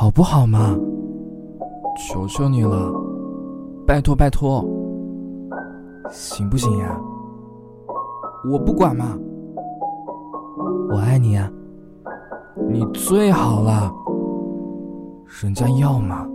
好不好嘛？求求你了拜托拜托。行不行呀？我不管嘛。我爱你呀你最好了。人家要嘛。